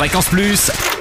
Fréquence Plus.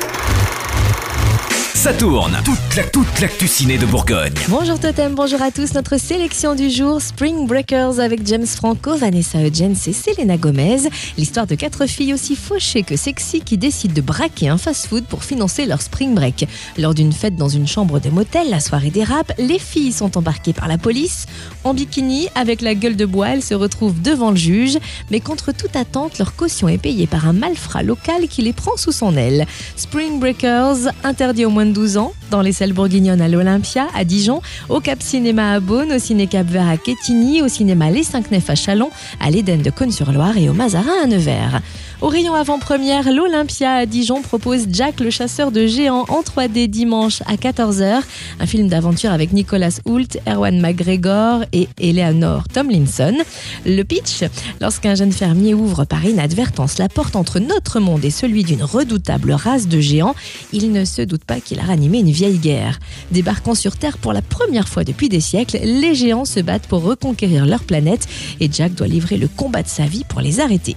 Ça tourne. Toute la toute l'actu ciné de Bourgogne. Bonjour Totem, bonjour à tous. Notre sélection du jour, Spring Breakers avec James Franco, Vanessa Hudgens et Selena Gomez. L'histoire de quatre filles aussi fauchées que sexy qui décident de braquer un fast-food pour financer leur spring break. Lors d'une fête dans une chambre de motel, la soirée dérape, les filles sont embarquées par la police. En bikini, avec la gueule de bois, elles se retrouvent devant le juge. Mais contre toute attente, leur caution est payée par un malfrat local qui les prend sous son aile. Spring Breakers, interdit au moins de 12 ans, dans les salles bourguignonnes à l'Olympia, à Dijon, au Cap Cinéma à Beaune, au Ciné Cap Vert à Quetigny, au cinéma Les Cinq Nefs à Chalon, à l'Éden de Cône-sur-Loire et au Mazarin à Nevers. Au rayon avant-première, l'Olympia à Dijon propose Jack le chasseur de géants en 3D dimanche à 14h, un film d'aventure avec Nicolas Hoult, Erwan McGregor et Eleanor Tomlinson. Le pitch, lorsqu'un jeune fermier ouvre par inadvertance la porte entre notre monde et celui d'une redoutable race de géants, il ne se doute pas qu'il a ranimé une vieille guerre. Débarquant sur Terre pour la première fois depuis des siècles, les géants se battent pour reconquérir leur planète et Jack doit livrer le combat de sa vie pour les arrêter.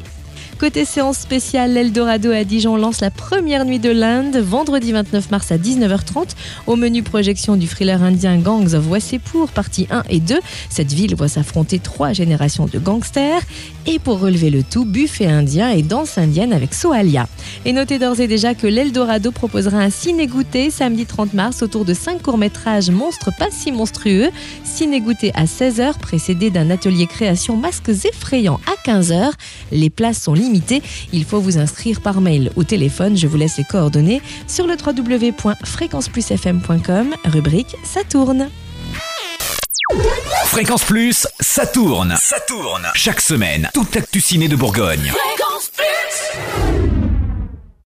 Côté séance spéciale, l'Eldorado à Dijon lance la première nuit de l'Inde, vendredi 29 mars à 19h30. Au menu projection du thriller indien Gangs of Wasseypur, partie 1 et 2. Cette ville voit s'affronter trois générations de gangsters. Et pour relever le tout, buffet indien et danse indienne avec Soalia. Et notez d'ores et déjà que l'Eldorado proposera un ciné-goûter samedi 30 mars autour de 5 courts-métrages monstres pas si monstrueux. Ciné-goûter à 16h, précédé d'un atelier création masques effrayants à 15h. Les places sont il faut vous inscrire par mail ou téléphone. Je vous laisse les coordonnées sur le www.fréquenceplusfm.com, rubrique Ça tourne. Fréquence Plus, ça tourne. Ça tourne. Chaque semaine, toute l'actu ciné de Bourgogne. Fréquence Plus